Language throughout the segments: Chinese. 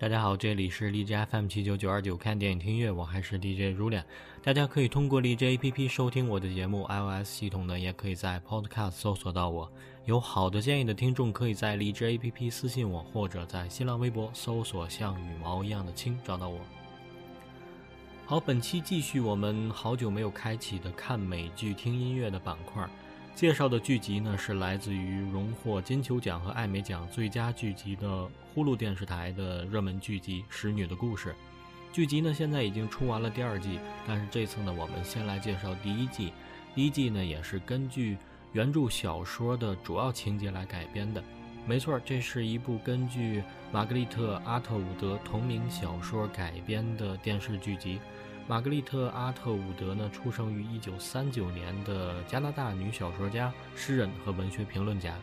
大家好，这里是荔枝 FM 七九九二九，看电影听音乐，我还是 DJ 如脸。大家可以通过荔枝 APP 收听我的节目，iOS 系统呢也可以在 Podcast 搜索到我。有好的建议的听众，可以在荔枝 APP 私信我，或者在新浪微博搜索“像羽毛一样的青”找到我。好，本期继续我们好久没有开启的看美剧听音乐的板块。介绍的剧集呢是来自于荣获金球奖和艾美奖最佳剧集的呼噜电视台的热门剧集《使女的故事》。剧集呢现在已经出完了第二季，但是这次呢我们先来介绍第一季。第一季呢也是根据原著小说的主要情节来改编的。没错，这是一部根据玛格丽特·阿特伍德同名小说改编的电视剧集。玛格丽特·阿特伍德呢，出生于1939年的加拿大女小说家、诗人和文学评论家，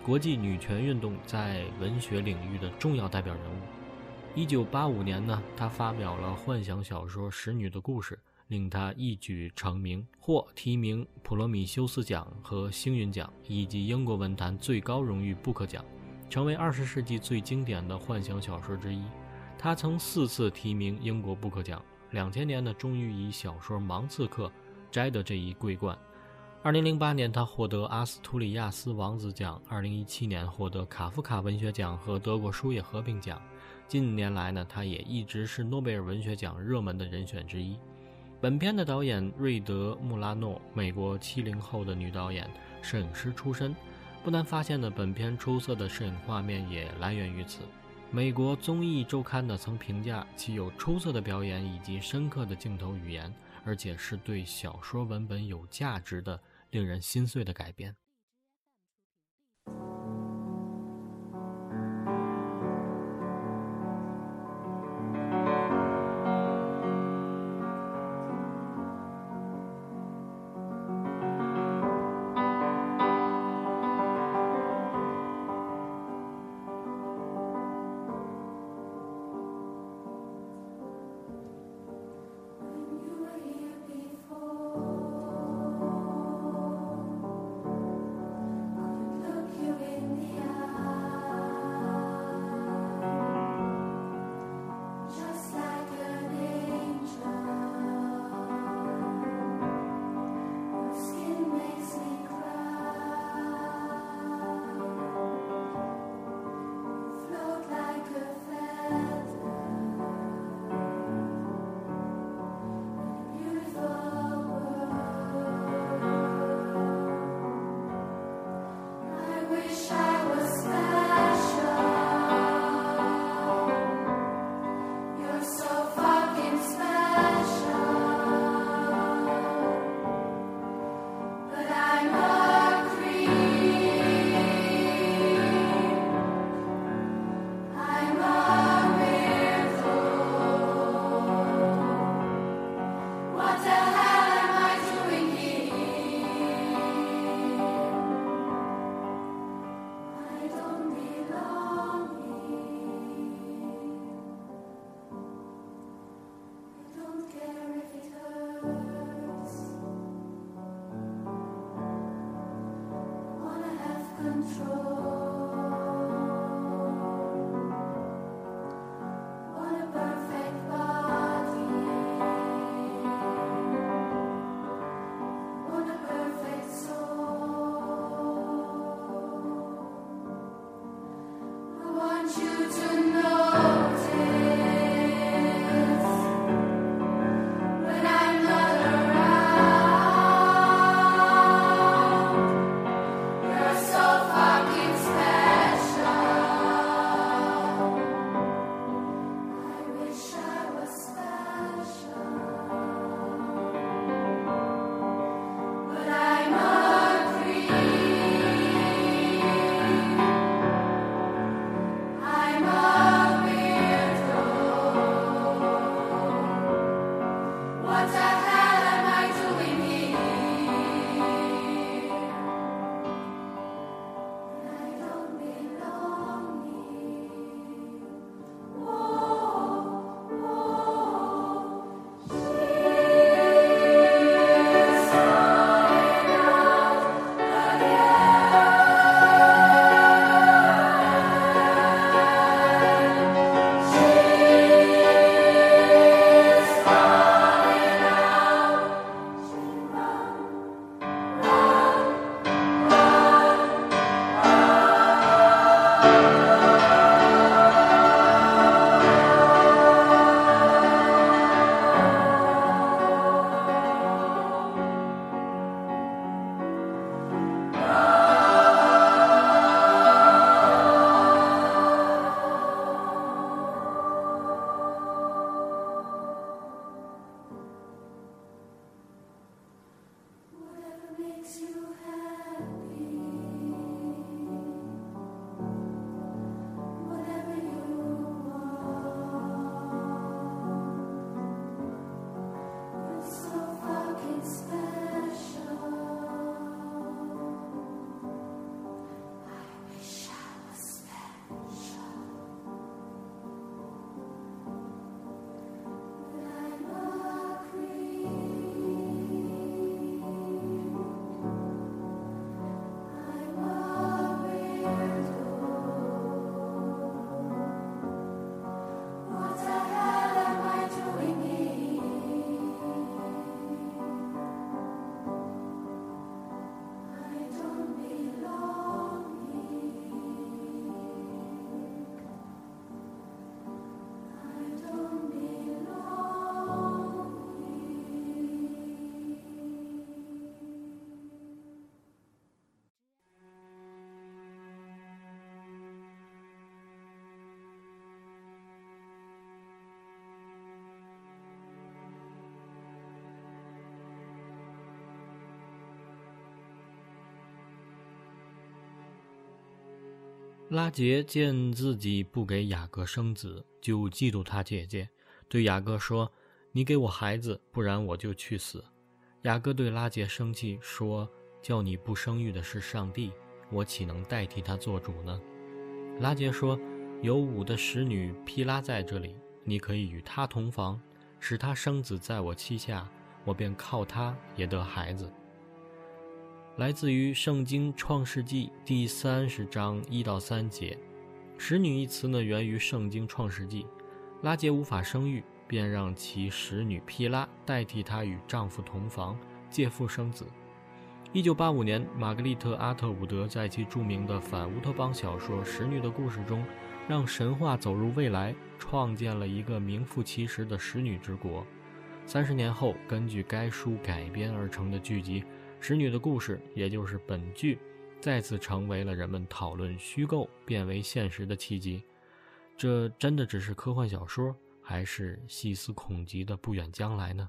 国际女权运动在文学领域的重要代表人物。1985年呢，她发表了幻想小说《使女的故事》，令她一举成名，获提名普罗米修斯奖和星云奖，以及英国文坛最高荣誉布克奖，成为20世纪最经典的幻想小说之一。她曾四次提名英国布克奖。两千年呢，终于以小说《盲刺客》摘得这一桂冠。二零零八年，他获得阿斯图里亚斯王子奖；二零一七年获得卡夫卡文学奖和德国书业和平奖。近年来呢，他也一直是诺贝尔文学奖热门的人选之一。本片的导演瑞德·穆拉诺，美国七零后的女导演，摄影师出身，不难发现呢，本片出色的摄影画面也来源于此。美国综艺周刊呢曾评价其有出色的表演以及深刻的镜头语言，而且是对小说文本有价值的、令人心碎的改编。拉杰见自己不给雅各生子，就嫉妒他姐姐，对雅各说：“你给我孩子，不然我就去死。”雅各对拉杰生气说：“叫你不生育的是上帝，我岂能代替他做主呢？”拉杰说：“有五的使女毗拉在这里，你可以与她同房，使她生子在我膝下，我便靠她也得孩子。”来自于《圣经·创世纪》第三十章一到三节，“使女”一词呢源于《圣经·创世纪》。拉杰无法生育，便让其使女皮拉代替她与丈夫同房，借腹生子。一九八五年，玛格丽特·阿特伍德在其著名的反乌托邦小说《使女的故事》中，让神话走入未来，创建了一个名副其实的使女之国。三十年后，根据该书改编而成的剧集。使女的故事，也就是本剧，再次成为了人们讨论虚构变为现实的契机。这真的只是科幻小说，还是细思恐极的不远将来呢？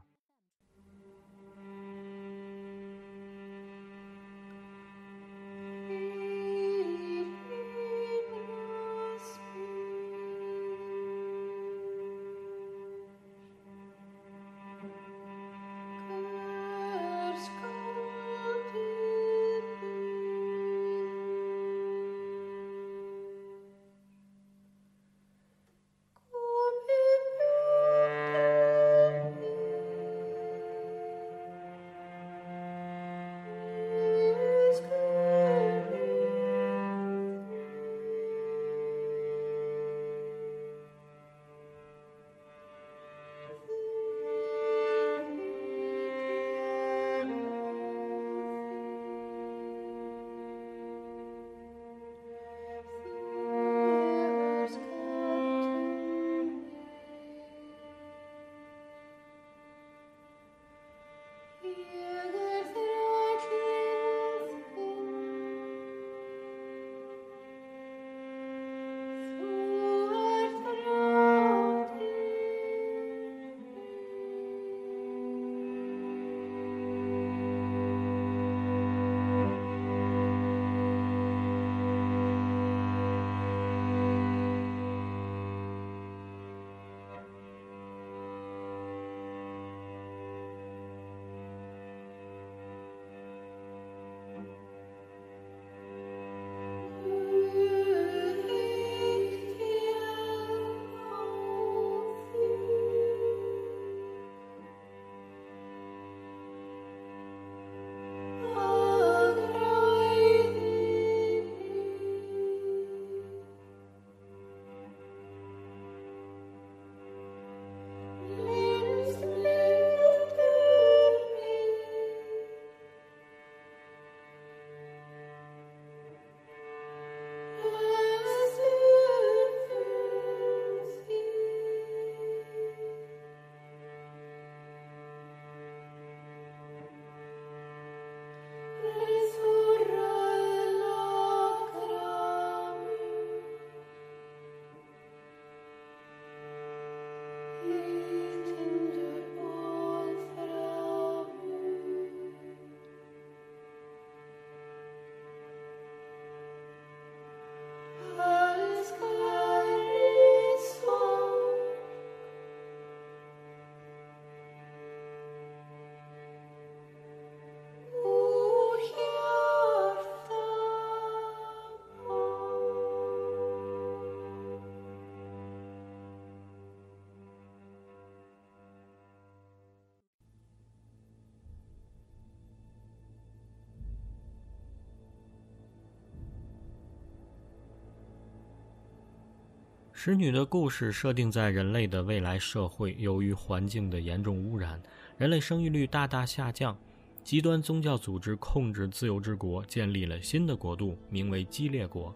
使女的故事设定在人类的未来社会，由于环境的严重污染，人类生育率大大下降。极端宗教组织控制自由之国，建立了新的国度，名为激烈国。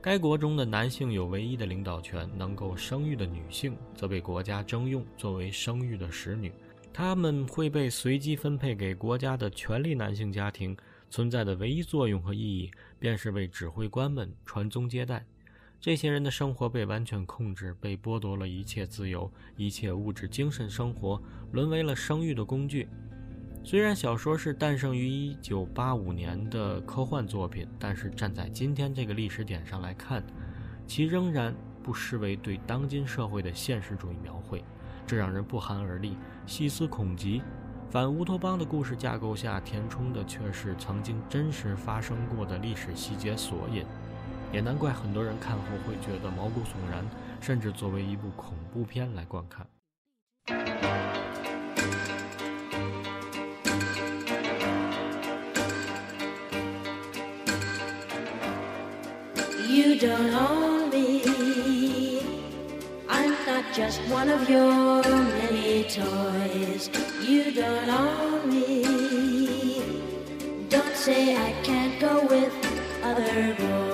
该国中的男性有唯一的领导权，能够生育的女性则被国家征用作为生育的使女。他们会被随机分配给国家的权力男性家庭，存在的唯一作用和意义，便是为指挥官们传宗接代。这些人的生活被完全控制，被剥夺了一切自由，一切物质、精神生活沦为了生育的工具。虽然小说是诞生于1985年的科幻作品，但是站在今天这个历史点上来看，其仍然不失为对当今社会的现实主义描绘，这让人不寒而栗，细思恐极。反乌托邦的故事架构下填充的却是曾经真实发生过的历史细节索引，也难怪很多人看后会觉得毛骨悚然，甚至作为一部恐怖片来观看。You don't own me. I'm not just one of your many toys. You don't own me. Don't say I can't go with other boys.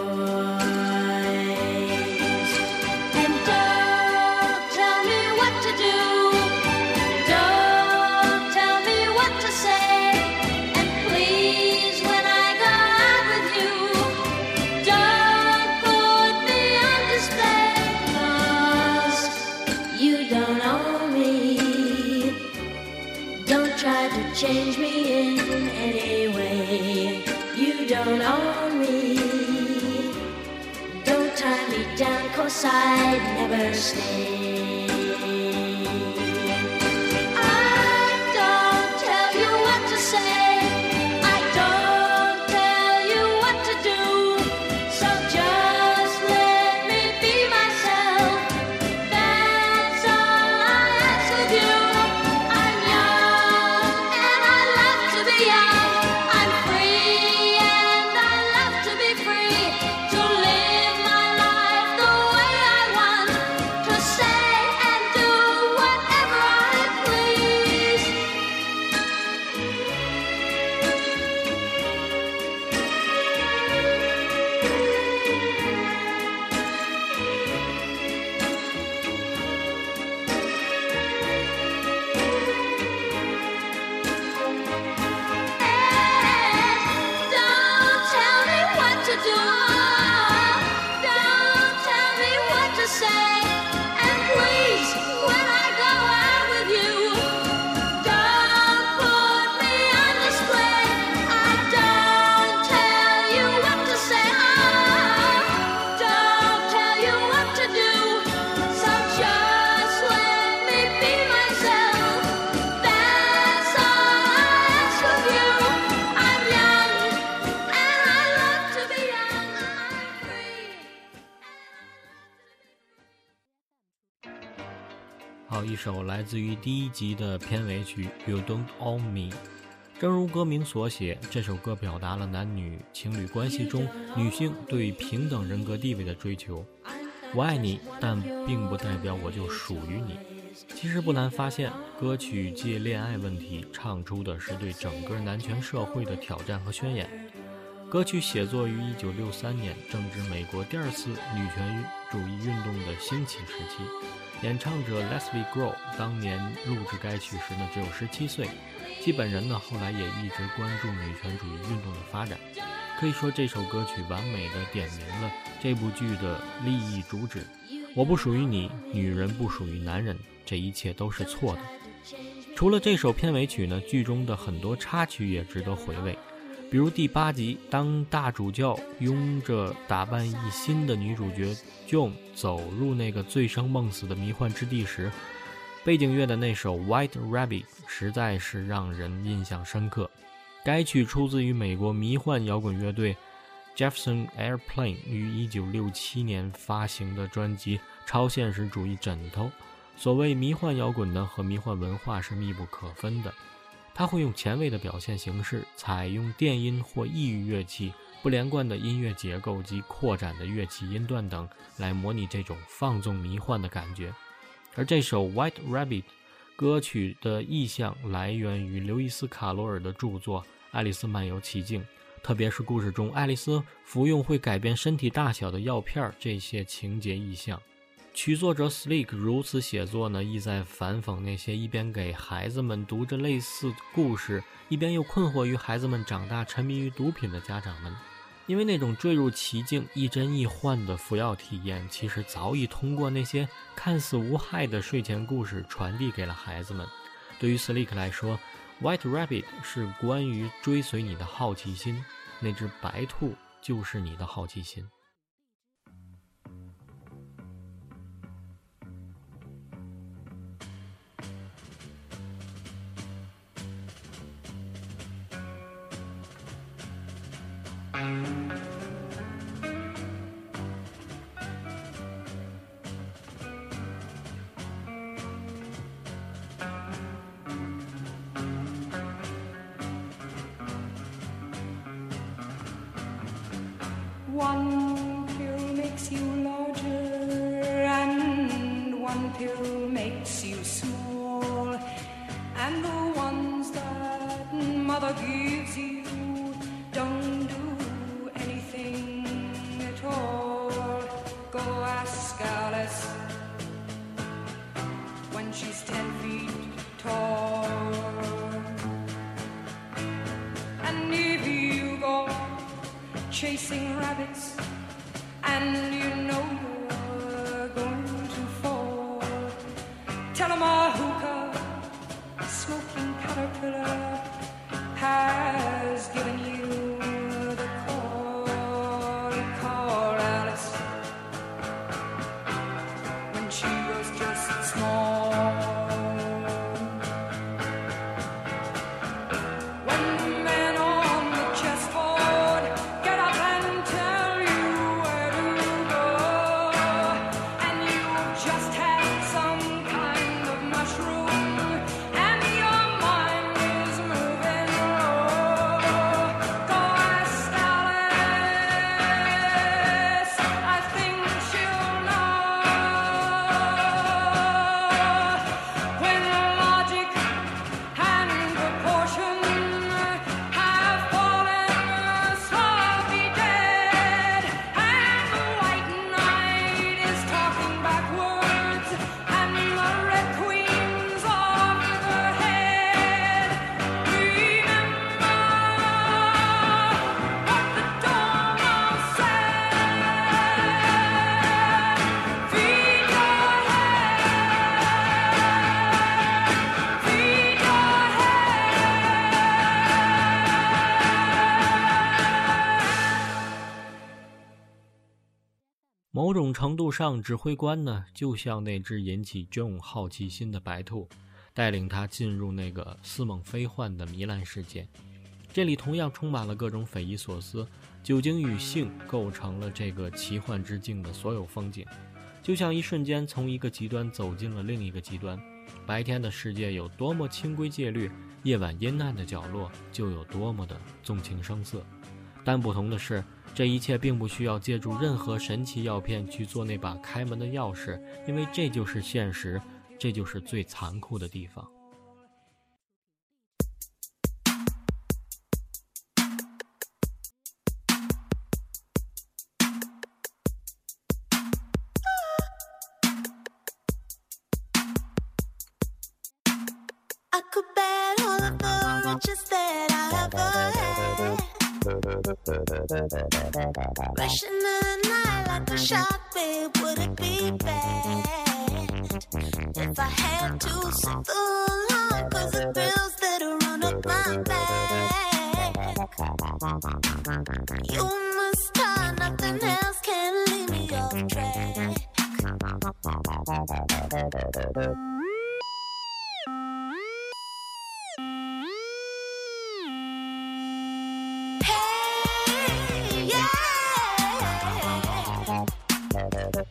I'd never stay. 好，一首来自于第一集的片尾曲《You Don't Own Me》。正如歌名所写，这首歌表达了男女情侣关系中女性对平等人格地位的追求。我爱你，但并不代表我就属于你。其实不难发现，歌曲借恋爱问题唱出的是对整个男权社会的挑战和宣言。歌曲写作于1963年，正值美国第二次女权主义运动的兴起时期。演唱者 Leslie Grow 当年录制该曲时呢，只有17岁。其本人呢，后来也一直关注女权主义运动的发展。可以说，这首歌曲完美的点明了这部剧的利益主旨：我不属于你，女人不属于男人，这一切都是错的。除了这首片尾曲呢，剧中的很多插曲也值得回味。比如第八集，当大主教拥着打扮一新的女主角 Joan 走入那个醉生梦死的迷幻之地时，背景乐的那首《White Rabbit》实在是让人印象深刻。该曲出自于美国迷幻摇滚乐队 Jefferson Airplane 于1967年发行的专辑《超现实主义枕头》。所谓迷幻摇滚呢，和迷幻文化是密不可分的。它会用前卫的表现形式，采用电音或异域乐器、不连贯的音乐结构及扩展的乐器音段等，来模拟这种放纵迷幻的感觉。而这首《White Rabbit》歌曲的意象来源于刘易斯·卡罗尔的著作《爱丽丝漫游奇境》，特别是故事中爱丽丝服用会改变身体大小的药片这些情节意象。曲作者 Slick 如此写作呢，意在反讽那些一边给孩子们读着类似故事，一边又困惑于孩子们长大沉迷于毒品的家长们。因为那种坠入奇境、亦真亦幻的服药体验，其实早已通过那些看似无害的睡前故事传递给了孩子们。对于 Slick 来说，White Rabbit 是关于追随你的好奇心，那只白兔就是你的好奇心。One pill makes you larger, and one pill makes you small. And the ones that mother gives 程度上，指挥官呢，就像那只引起 John 好奇心的白兔，带领他进入那个似梦非幻的糜烂世界。这里同样充满了各种匪夷所思，酒精与性构成了这个奇幻之境的所有风景，就像一瞬间从一个极端走进了另一个极端。白天的世界有多么清规戒律，夜晚阴暗的角落就有多么的纵情声色。但不同的是，这一切并不需要借助任何神奇药片去做那把开门的钥匙，因为这就是现实，这就是最残酷的地方。Rushing in the night like a shark, babe, would it be bad if I had to sit along? Cause the thrills that run up my back. You must start, nothing else can leave me off track.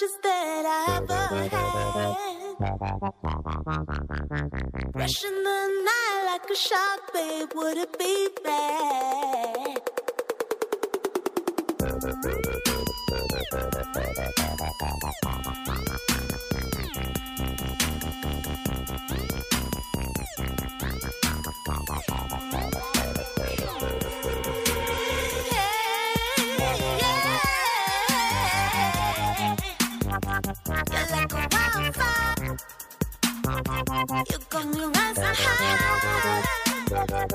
riches that I ever had. Rushing the night like a shark, babe, would it be bad?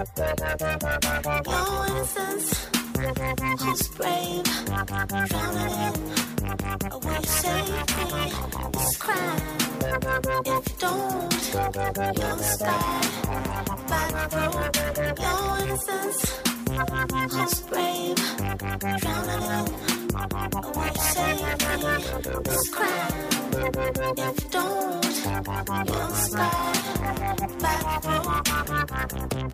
Your innocence is brave, drowning in a way safely is crime. If you don't, you'll stab by the throat. Your innocence is brave, drowning in a way safely is crime. If you don't, you'll stab by the throat.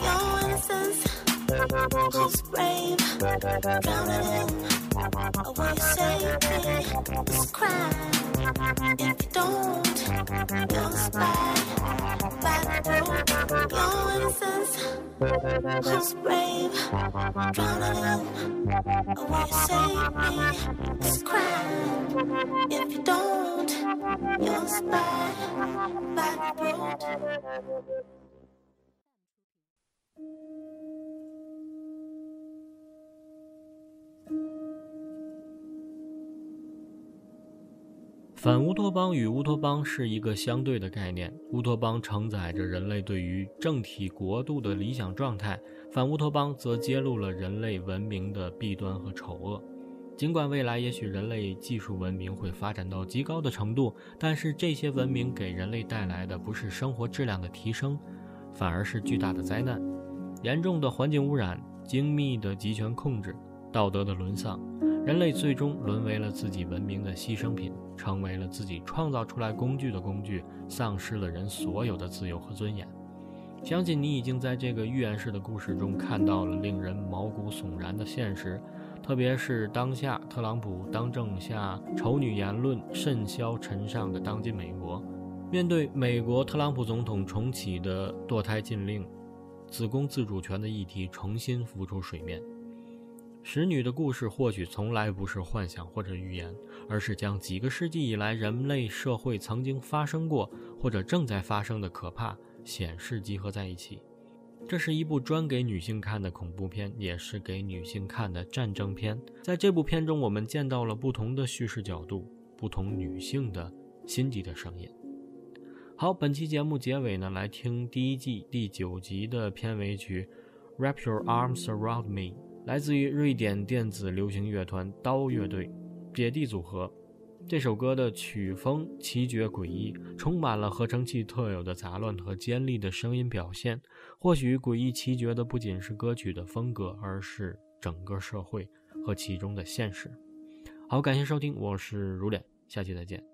Your innocence, who's brave, drowning in a way you save me. It's crime if you don't. The spy the road. Your innocence, who's brave, drowning in a way you save me. It's crime if you don't. The spy the road. 反乌托邦与乌托邦是一个相对的概念。乌托邦承载着人类对于政体国度的理想状态，反乌托邦则揭露了人类文明的弊端和丑恶。尽管未来也许人类技术文明会发展到极高的程度，但是这些文明给人类带来的不是生活质量的提升，反而是巨大的灾难：严重的环境污染、精密的集权控制、道德的沦丧。人类最终沦为了自己文明的牺牲品，成为了自己创造出来工具的工具，丧失了人所有的自由和尊严。相信你已经在这个寓言式的故事中看到了令人毛骨悚然的现实，特别是当下特朗普当政下丑女言论甚嚣尘上的当今美国，面对美国特朗普总统重启的堕胎禁令、子宫自主权的议题重新浮出水面。使女的故事或许从来不是幻想或者预言，而是将几个世纪以来人类社会曾经发生过或者正在发生的可怕显示集合在一起。这是一部专给女性看的恐怖片，也是给女性看的战争片。在这部片中，我们见到了不同的叙事角度，不同女性的心底的声音。好，本期节目结尾呢，来听第一季第九集的片尾曲《Wrap Your Arms Around Me》。来自于瑞典电子流行乐团刀乐队，姐弟组合。这首歌的曲风奇绝诡异，充满了合成器特有的杂乱和尖利的声音表现。或许诡异奇绝的不仅是歌曲的风格，而是整个社会和其中的现实。好，感谢收听，我是如脸，下期再见。